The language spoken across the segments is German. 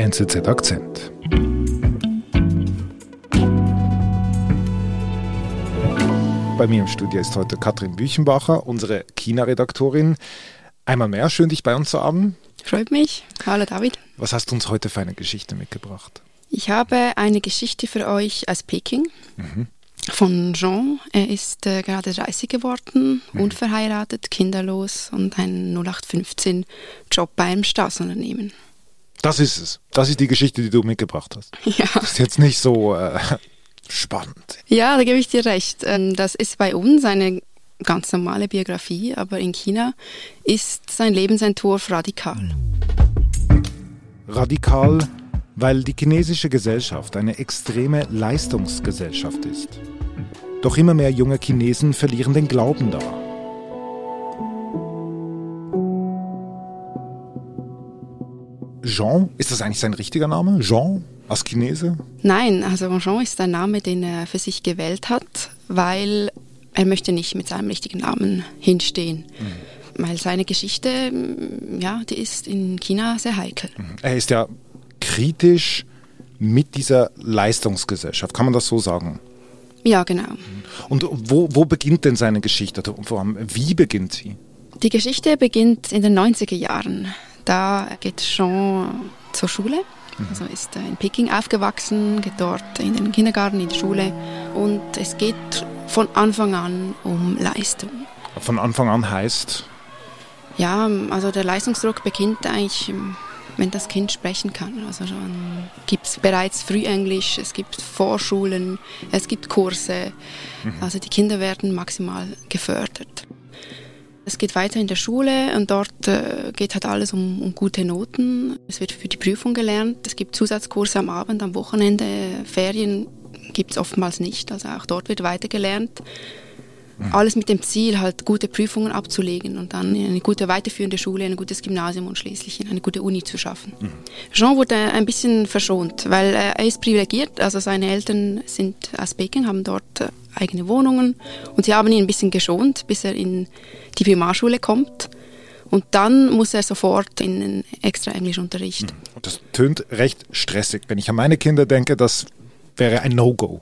NZZ Akzent. Bei mir im Studio ist heute Katrin Büchenbacher, unsere China-Redaktorin. Einmal mehr, schön dich bei uns zu haben. Freut mich. Hallo David. Was hast du uns heute für eine Geschichte mitgebracht? Ich habe eine Geschichte für euch aus Peking. Mhm. Von Jean. Er ist äh, gerade 30 geworden, mhm. unverheiratet, kinderlos und ein 0815-Job bei einem Straßenunternehmen. Das ist es. Das ist die Geschichte, die du mitgebracht hast. Ja. Das ist jetzt nicht so äh, spannend. Ja, da gebe ich dir recht. Ähm, das ist bei uns eine ganz normale Biografie, aber in China ist sein Lebensentwurf radikal. Radikal, weil die chinesische Gesellschaft eine extreme Leistungsgesellschaft ist. Doch immer mehr junge Chinesen verlieren den Glauben daran. Jean, ist das eigentlich sein richtiger Name? Jean als Chinese? Nein, also Jean ist ein Name, den er für sich gewählt hat, weil er möchte nicht mit seinem richtigen Namen hinstehen. Mhm. Weil seine Geschichte, ja, die ist in China sehr heikel. Mhm. Er ist ja kritisch mit dieser Leistungsgesellschaft, kann man das so sagen? Ja, genau. Und wo, wo beginnt denn seine Geschichte? Vor allem, wie beginnt sie? Die Geschichte beginnt in den 90er Jahren. Da geht Jean zur Schule. Mhm. Also ist in Peking aufgewachsen, geht dort in den Kindergarten, in die Schule. Und es geht von Anfang an um Leistung. Von Anfang an heißt? Ja, also der Leistungsdruck beginnt eigentlich wenn das Kind sprechen kann. Also schon gibt es bereits Frühenglisch, es gibt Vorschulen, es gibt Kurse. Mhm. Also die Kinder werden maximal gefördert. Es geht weiter in der Schule und dort äh, geht halt alles um, um, gute Noten. Es wird für die Prüfung gelernt. Es gibt Zusatzkurse am Abend, am Wochenende, Ferien gibt es oftmals nicht. Also auch dort wird weiter gelernt. Mhm. Alles mit dem Ziel, halt gute Prüfungen abzulegen und dann in eine gute weiterführende Schule, ein gutes Gymnasium und schließlich in eine gute Uni zu schaffen. Mhm. Jean wurde ein bisschen verschont, weil er ist privilegiert. Also seine Eltern sind aus Peking, haben dort äh, eigene Wohnungen und sie haben ihn ein bisschen geschont, bis er in die Primarschule kommt. Und dann muss er sofort in einen extra Englischunterricht. Mhm. Das tönt recht stressig. Wenn ich an meine Kinder denke, das wäre ein No-Go.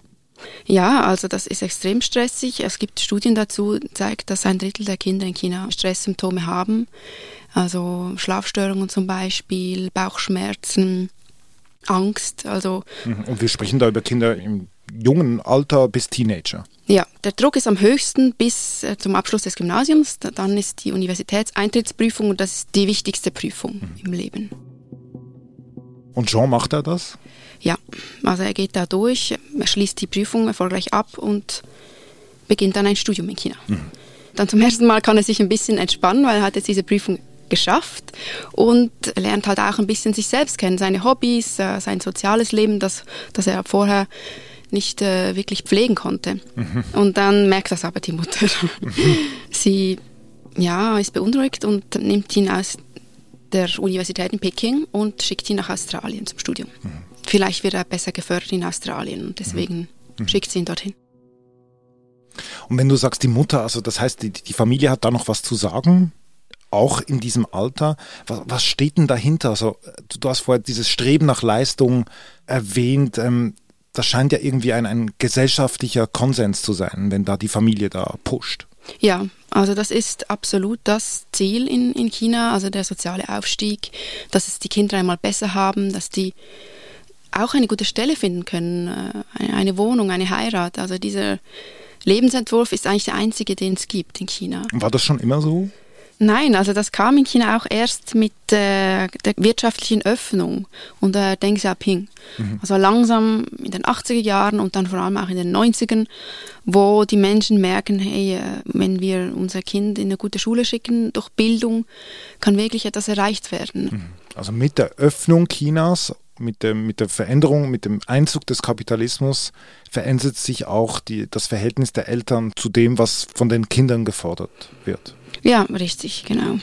Ja, also das ist extrem stressig. Es gibt Studien dazu, die zeigen, dass ein Drittel der Kinder in China Stresssymptome haben. Also Schlafstörungen zum Beispiel, Bauchschmerzen, Angst. Also mhm. Und wir sprechen da über Kinder im jungen Alter bis Teenager. Ja, der Druck ist am höchsten bis äh, zum Abschluss des Gymnasiums. Dann ist die Universitätseintrittsprüfung und das ist die wichtigste Prüfung mhm. im Leben. Und Jean macht er das? Ja, also er geht da durch, er schließt die Prüfung erfolgreich ab und beginnt dann ein Studium in China. Mhm. Dann zum ersten Mal kann er sich ein bisschen entspannen, weil er hat jetzt diese Prüfung geschafft und lernt halt auch ein bisschen sich selbst kennen, seine Hobbys, äh, sein soziales Leben, das, das er vorher nicht äh, wirklich pflegen konnte. Mhm. Und dann merkt das aber die Mutter. Mhm. Sie ja, ist beunruhigt und nimmt ihn aus der Universität in Peking und schickt ihn nach Australien zum Studium. Mhm. Vielleicht wird er besser gefördert in Australien und deswegen mhm. schickt sie ihn dorthin. Und wenn du sagst, die Mutter, also das heißt, die, die Familie hat da noch was zu sagen? Auch in diesem Alter. Was, was steht denn dahinter? Also, du, du, hast vorher dieses Streben nach Leistung erwähnt. Ähm, das scheint ja irgendwie ein, ein gesellschaftlicher Konsens zu sein, wenn da die Familie da pusht. Ja, also das ist absolut das Ziel in, in China, also der soziale Aufstieg, dass es die Kinder einmal besser haben, dass die auch eine gute Stelle finden können, äh, eine Wohnung, eine Heirat. Also dieser Lebensentwurf ist eigentlich der einzige, den es gibt in China. War das schon immer so? Nein, also das kam in China auch erst mit äh, der wirtschaftlichen Öffnung unter Deng Xiaoping. Mhm. Also langsam in den 80er Jahren und dann vor allem auch in den 90ern, wo die Menschen merken, hey, äh, wenn wir unser Kind in eine gute Schule schicken, durch Bildung kann wirklich etwas erreicht werden. Mhm. Also mit der Öffnung Chinas mit, dem, mit der Veränderung, mit dem Einzug des Kapitalismus verändert sich auch die, das Verhältnis der Eltern zu dem, was von den Kindern gefordert wird. Ja, richtig, genau.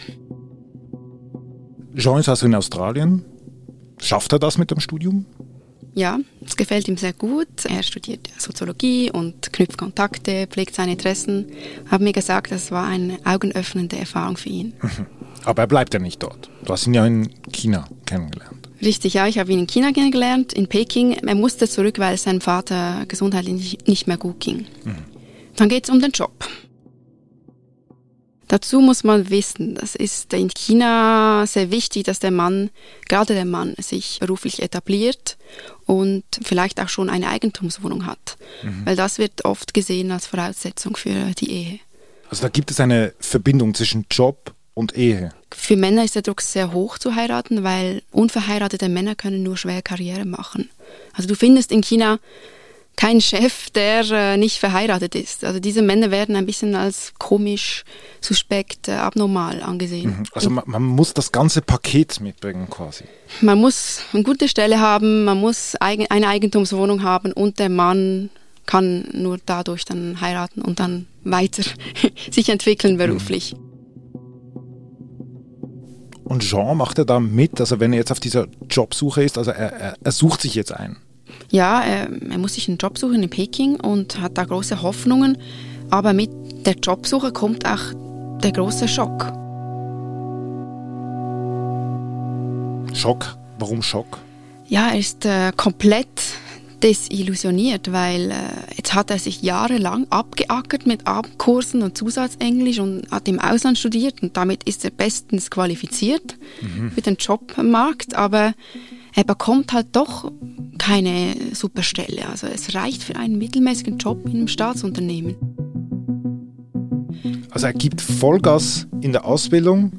Jean ist also in Australien. Schafft er das mit dem Studium? Ja, es gefällt ihm sehr gut. Er studiert Soziologie und knüpft Kontakte, pflegt seine Interessen. Hat mir gesagt, das war eine augenöffnende Erfahrung für ihn. Aber er bleibt ja nicht dort. Du hast ihn ja in China kennengelernt. Richtig, ja, ich habe ihn in China kennengelernt, in Peking. Er musste zurück, weil es seinem Vater gesundheitlich nicht mehr gut ging. Mhm. Dann geht es um den Job. Dazu muss man wissen, das ist in China sehr wichtig, dass der Mann, gerade der Mann, sich beruflich etabliert und vielleicht auch schon eine Eigentumswohnung hat. Mhm. Weil das wird oft gesehen als Voraussetzung für die Ehe. Also da gibt es eine Verbindung zwischen Job und Ehe. Für Männer ist der Druck sehr hoch zu heiraten, weil unverheiratete Männer können nur schwer Karriere machen. Also du findest in China keinen Chef, der äh, nicht verheiratet ist. Also diese Männer werden ein bisschen als komisch, suspekt, äh, abnormal angesehen. Mhm. Also man, man, muss das ganze Paket mitbringen quasi. Man muss eine gute Stelle haben, man muss eigen, eine Eigentumswohnung haben und der Mann kann nur dadurch dann heiraten und dann weiter sich entwickeln beruflich. Und Jean macht er da mit, also wenn er jetzt auf dieser Jobsuche ist, also er, er, er sucht sich jetzt ein. Ja, er, er muss sich einen Job suchen in Peking und hat da große Hoffnungen, aber mit der Jobsuche kommt auch der große Schock. Schock? Warum Schock? Ja, er ist äh, komplett desillusioniert, weil äh, jetzt hat er sich jahrelang abgeackert mit Abendkursen und Zusatzenglisch und hat im Ausland studiert und damit ist er bestens qualifiziert mhm. für den Jobmarkt, aber er bekommt halt doch keine super Stelle. Also es reicht für einen mittelmäßigen Job in einem Staatsunternehmen. Also er gibt Vollgas in der Ausbildung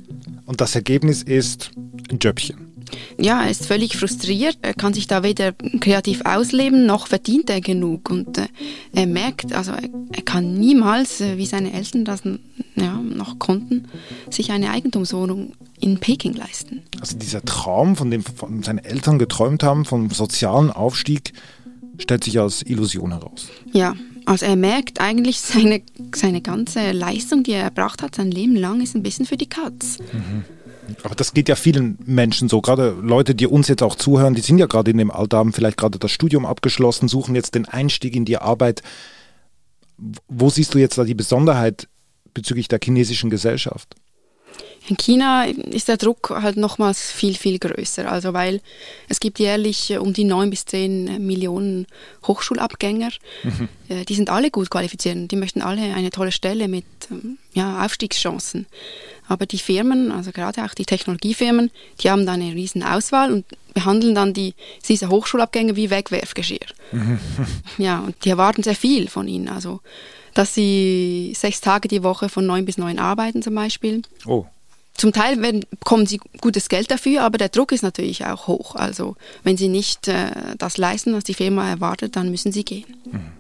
und das Ergebnis ist ein Jobchen ja, er ist völlig frustriert. Er kann sich da weder kreativ ausleben, noch verdient er genug. Und äh, er merkt, also er, er kann niemals, äh, wie seine Eltern das ja, noch konnten, sich eine Eigentumswohnung in Peking leisten. Also dieser Traum, von dem von seine Eltern geträumt haben, vom sozialen Aufstieg, stellt sich als Illusion heraus. Ja, also er merkt eigentlich, seine, seine ganze Leistung, die er erbracht hat, sein Leben lang, ist ein bisschen für die Katz. Mhm. Aber das geht ja vielen Menschen so, gerade Leute, die uns jetzt auch zuhören, die sind ja gerade in dem Alter, haben vielleicht gerade das Studium abgeschlossen, suchen jetzt den Einstieg in die Arbeit. Wo siehst du jetzt da die Besonderheit bezüglich der chinesischen Gesellschaft? In China ist der Druck halt nochmals viel, viel größer. Also weil es gibt jährlich äh, um die neun bis zehn Millionen Hochschulabgänger. Mhm. Äh, die sind alle gut qualifiziert. Die möchten alle eine tolle Stelle mit ähm, ja, Aufstiegschancen. Aber die Firmen, also gerade auch die Technologiefirmen, die haben da eine riesen Auswahl und behandeln dann die, diese Hochschulabgänger wie Wegwerfgeschirr. Mhm. Ja, und die erwarten sehr viel von ihnen. Also dass sie sechs Tage die Woche von neun bis neun arbeiten zum Beispiel. Oh. Zum Teil werden, bekommen sie gutes Geld dafür, aber der Druck ist natürlich auch hoch. Also wenn sie nicht äh, das leisten, was die Firma erwartet, dann müssen sie gehen. Mhm.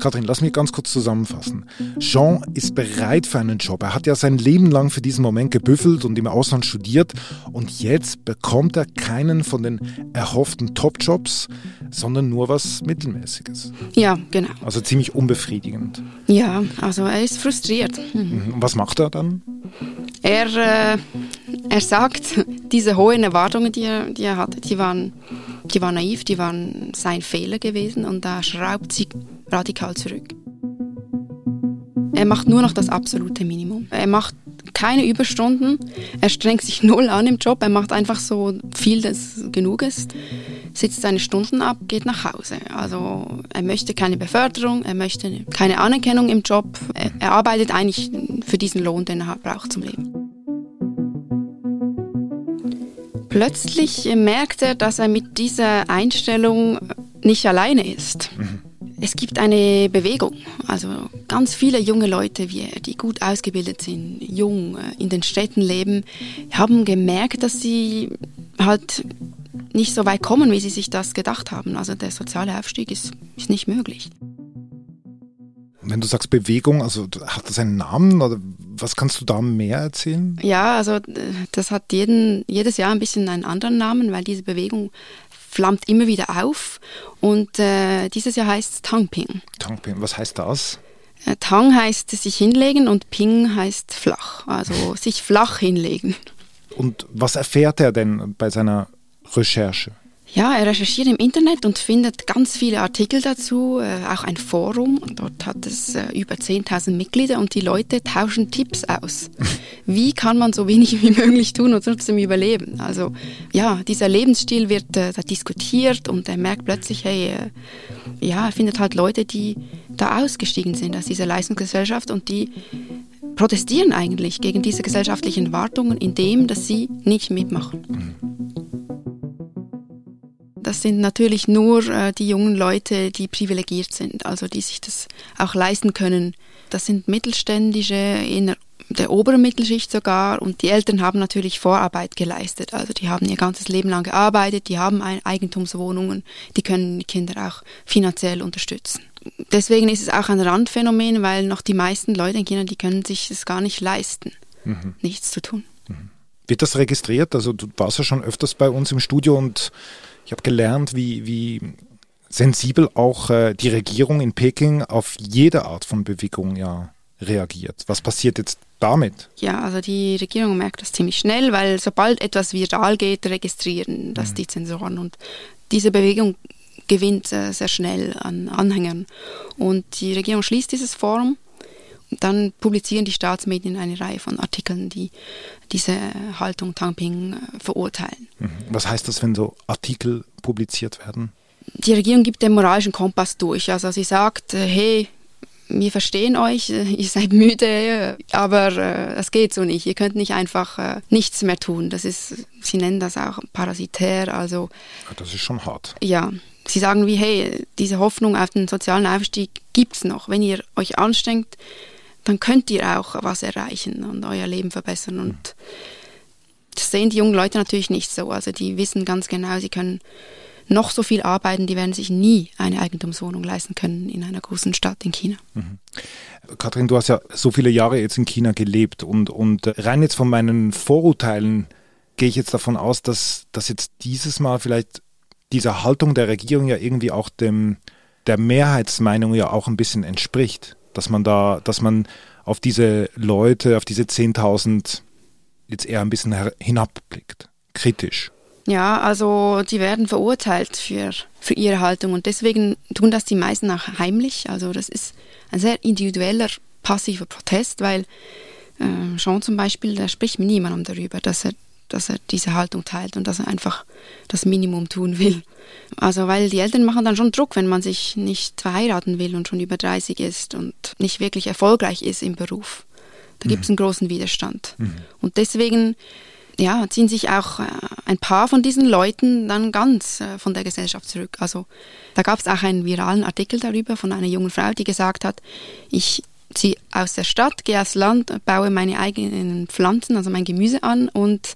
Kathrin, lass mich ganz kurz zusammenfassen. Jean ist bereit für einen Job. Er hat ja sein Leben lang für diesen Moment gebüffelt und im Ausland studiert und jetzt bekommt er keinen von den erhofften Top-Jobs, sondern nur was Mittelmäßiges. Ja, genau. Also ziemlich unbefriedigend. Ja, also er ist frustriert. Mhm. Was macht er dann? Er, äh, er sagt, diese hohen Erwartungen, die er, die er hatte, die waren, die waren naiv, die waren sein Fehler gewesen und da schraubt sie radikal zurück. Er macht nur noch das absolute Minimum. Er macht keine Überstunden, er strengt sich null an im Job, er macht einfach so viel, das genug ist, sitzt seine Stunden ab, geht nach Hause. Also er möchte keine Beförderung, er möchte keine Anerkennung im Job, er, er arbeitet eigentlich für diesen Lohn, den er braucht zum Leben. Plötzlich merkt er, dass er mit dieser Einstellung nicht alleine ist. Mhm. Es gibt eine Bewegung, also ganz viele junge Leute, wie die gut ausgebildet sind, jung äh, in den Städten leben, haben gemerkt, dass sie halt nicht so weit kommen, wie sie sich das gedacht haben. Also der soziale Aufstieg ist, ist nicht möglich. Wenn du sagst Bewegung, also hat das einen Namen oder was kannst du da mehr erzählen? Ja, also das hat jeden, jedes Jahr ein bisschen einen anderen Namen, weil diese Bewegung flammt immer wieder auf und äh, dieses Jahr heißt es Tangping. Tangping, was heißt das? Äh, Tang heißt sich hinlegen und Ping heißt flach, also sich flach hinlegen. Und was erfährt er denn bei seiner Recherche? Ja, er recherchiert im Internet und findet ganz viele Artikel dazu, äh, auch ein Forum. Dort hat es äh, über 10.000 Mitglieder und die Leute tauschen Tipps aus. Wie kann man so wenig wie möglich tun und trotzdem überleben? Also ja, dieser Lebensstil wird äh, da diskutiert und er merkt plötzlich, hey, ja, er findet halt Leute, die da ausgestiegen sind aus dieser Leistungsgesellschaft und die protestieren eigentlich gegen diese gesellschaftlichen Erwartungen, indem dass sie nicht mitmachen. Das sind natürlich nur äh, die jungen Leute, die privilegiert sind, also die sich das auch leisten können. Das sind Mittelständische in der oberen Mittelschicht sogar und die Eltern haben natürlich Vorarbeit geleistet. Also die haben ihr ganzes Leben lang gearbeitet, die haben Eigentumswohnungen, die können die Kinder auch finanziell unterstützen. Deswegen ist es auch ein Randphänomen, weil noch die meisten Leute in China, die können sich es gar nicht leisten, mhm. nichts zu tun. Mhm. Wird das registriert? Also du warst ja schon öfters bei uns im Studio und ich habe gelernt, wie, wie sensibel auch äh, die Regierung in Peking auf jede Art von Bewegung ja reagiert. Was passiert jetzt damit? Ja, also die Regierung merkt das ziemlich schnell, weil sobald etwas viral geht, registrieren das mhm. die Zensoren und diese Bewegung gewinnt äh, sehr schnell an Anhängern. Und die Regierung schließt dieses Forum. Dann publizieren die Staatsmedien eine Reihe von Artikeln, die diese Haltung Tangping äh, verurteilen. Mhm. Was heißt das, wenn so Artikel publiziert werden? Die Regierung gibt den moralischen Kompass durch. Also sie sagt, äh, hey, wir verstehen euch, ihr seid müde, aber es äh, geht so nicht. Ihr könnt nicht einfach äh, nichts mehr tun. Das ist, sie nennen das auch parasitär, also. Das ist schon hart. Ja. Sie sagen wie, hey, diese Hoffnung auf den sozialen Aufstieg gibt's noch. Wenn ihr euch anstrengt, dann könnt ihr auch was erreichen und euer Leben verbessern. Und das sehen die jungen Leute natürlich nicht so. Also die wissen ganz genau, sie können noch so viel arbeiten, die werden sich nie eine Eigentumswohnung leisten können in einer großen Stadt in China. Mhm. Kathrin, du hast ja so viele Jahre jetzt in China gelebt und, und rein jetzt von meinen Vorurteilen gehe ich jetzt davon aus, dass, dass jetzt dieses Mal vielleicht diese Haltung der Regierung ja irgendwie auch dem, der Mehrheitsmeinung ja auch ein bisschen entspricht. Dass man da, dass man auf diese Leute, auf diese 10.000 jetzt eher ein bisschen hinabblickt. Kritisch. Ja, also die werden verurteilt für, für ihre Haltung und deswegen tun das die meisten auch heimlich. Also das ist ein sehr individueller, passiver Protest, weil äh, Jean zum Beispiel, der spricht mit niemandem darüber, dass er, dass er diese Haltung teilt und dass er einfach das Minimum tun will. Also weil die Eltern machen dann schon Druck, wenn man sich nicht verheiraten will und schon über 30 ist und nicht wirklich erfolgreich ist im Beruf. Da mhm. gibt es einen großen Widerstand. Mhm. Und deswegen ja, ziehen sich auch äh, ein paar von diesen Leuten dann ganz äh, von der Gesellschaft zurück. Also da gab es auch einen viralen Artikel darüber von einer jungen Frau, die gesagt hat, ich ziehe aus der Stadt, gehe aufs Land, baue meine eigenen Pflanzen, also mein Gemüse an und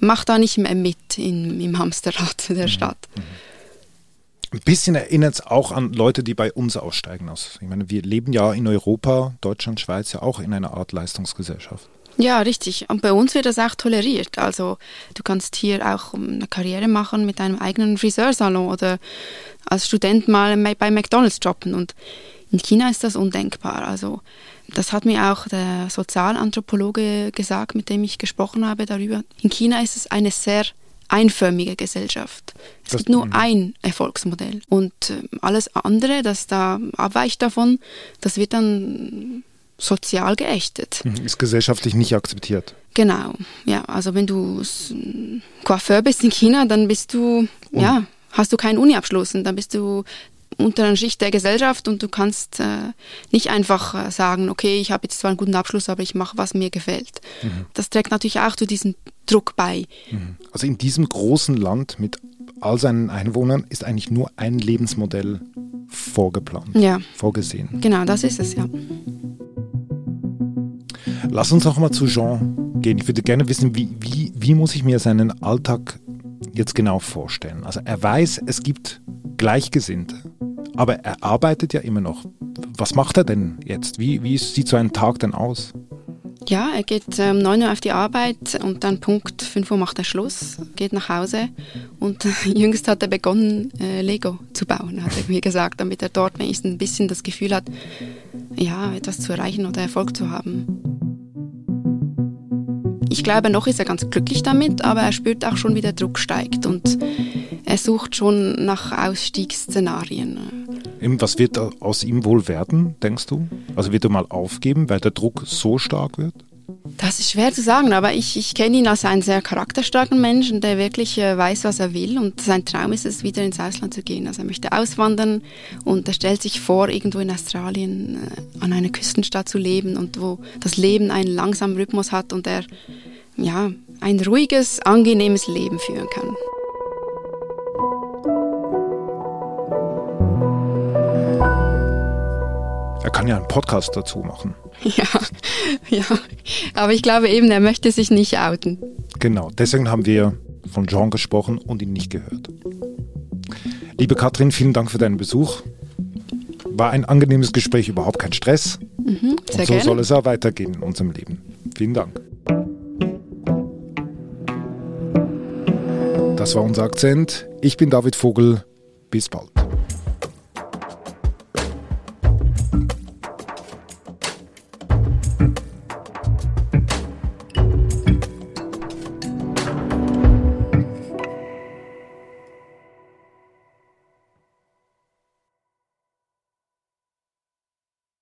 mache da nicht mehr mit in, im Hamsterrad der mhm. Stadt. Mhm. Ein bisschen erinnert es auch an Leute, die bei uns aussteigen. Aus. Ich meine, wir leben ja in Europa, Deutschland, Schweiz ja auch in einer Art Leistungsgesellschaft. Ja, richtig. Und bei uns wird das auch toleriert. Also du kannst hier auch eine Karriere machen mit einem eigenen Friseursalon oder als Student mal bei McDonald's jobben. Und in China ist das undenkbar. Also das hat mir auch der Sozialanthropologe gesagt, mit dem ich gesprochen habe darüber. In China ist es eine sehr einförmige Gesellschaft. Es das gibt nur ein Erfolgsmodell. Und ähm, alles andere, das da abweicht davon, das wird dann sozial geächtet. Mhm, ist gesellschaftlich nicht akzeptiert. Genau, ja. Also wenn du Coiffeur bist in China, dann bist du, und? ja, hast du keinen Uni-Abschluss und dann bist du unter einer Schicht der Gesellschaft und du kannst äh, nicht einfach äh, sagen, okay, ich habe jetzt zwar einen guten Abschluss, aber ich mache, was mir gefällt. Mhm. Das trägt natürlich auch zu diesem Druck bei. Mhm. Also in diesem großen Land mit all seinen Einwohnern ist eigentlich nur ein Lebensmodell vorgeplant, ja. vorgesehen. Genau, das ist es, ja. Lass uns auch mal zu Jean gehen. Ich würde gerne wissen, wie, wie, wie muss ich mir seinen Alltag jetzt genau vorstellen? Also er weiß, es gibt Gleichgesinnte, aber er arbeitet ja immer noch. Was macht er denn jetzt? Wie, wie sieht so ein Tag denn aus? Ja, er geht um 9 Uhr auf die Arbeit und dann Punkt 5 Uhr macht er Schluss, geht nach Hause und jüngst hat er begonnen, äh, Lego zu bauen, hat er mir gesagt, damit er dort wenigstens ein bisschen das Gefühl hat, ja, etwas zu erreichen oder Erfolg zu haben. Ich glaube, noch ist er ganz glücklich damit, aber er spürt auch schon, wie der Druck steigt. Und er sucht schon nach Ausstiegsszenarien. Was wird aus ihm wohl werden, denkst du? Also wird er mal aufgeben, weil der Druck so stark wird? Das ist schwer zu sagen, aber ich, ich kenne ihn als einen sehr charakterstarken Menschen, der wirklich äh, weiß, was er will. Und sein Traum ist es, wieder ins Ausland zu gehen. Also er möchte auswandern und er stellt sich vor, irgendwo in Australien äh, an einer Küstenstadt zu leben und wo das Leben einen langsamen Rhythmus hat und er ja, ein ruhiges, angenehmes Leben führen kann. Kann ja einen Podcast dazu machen. Ja, ja. Aber ich glaube eben, er möchte sich nicht outen. Genau, deswegen haben wir von Jean gesprochen und ihn nicht gehört. Liebe Katrin, vielen Dank für deinen Besuch. War ein angenehmes Gespräch, überhaupt kein Stress. Mhm, und so gerne. soll es auch weitergehen in unserem Leben. Vielen Dank. Das war unser Akzent. Ich bin David Vogel. Bis bald.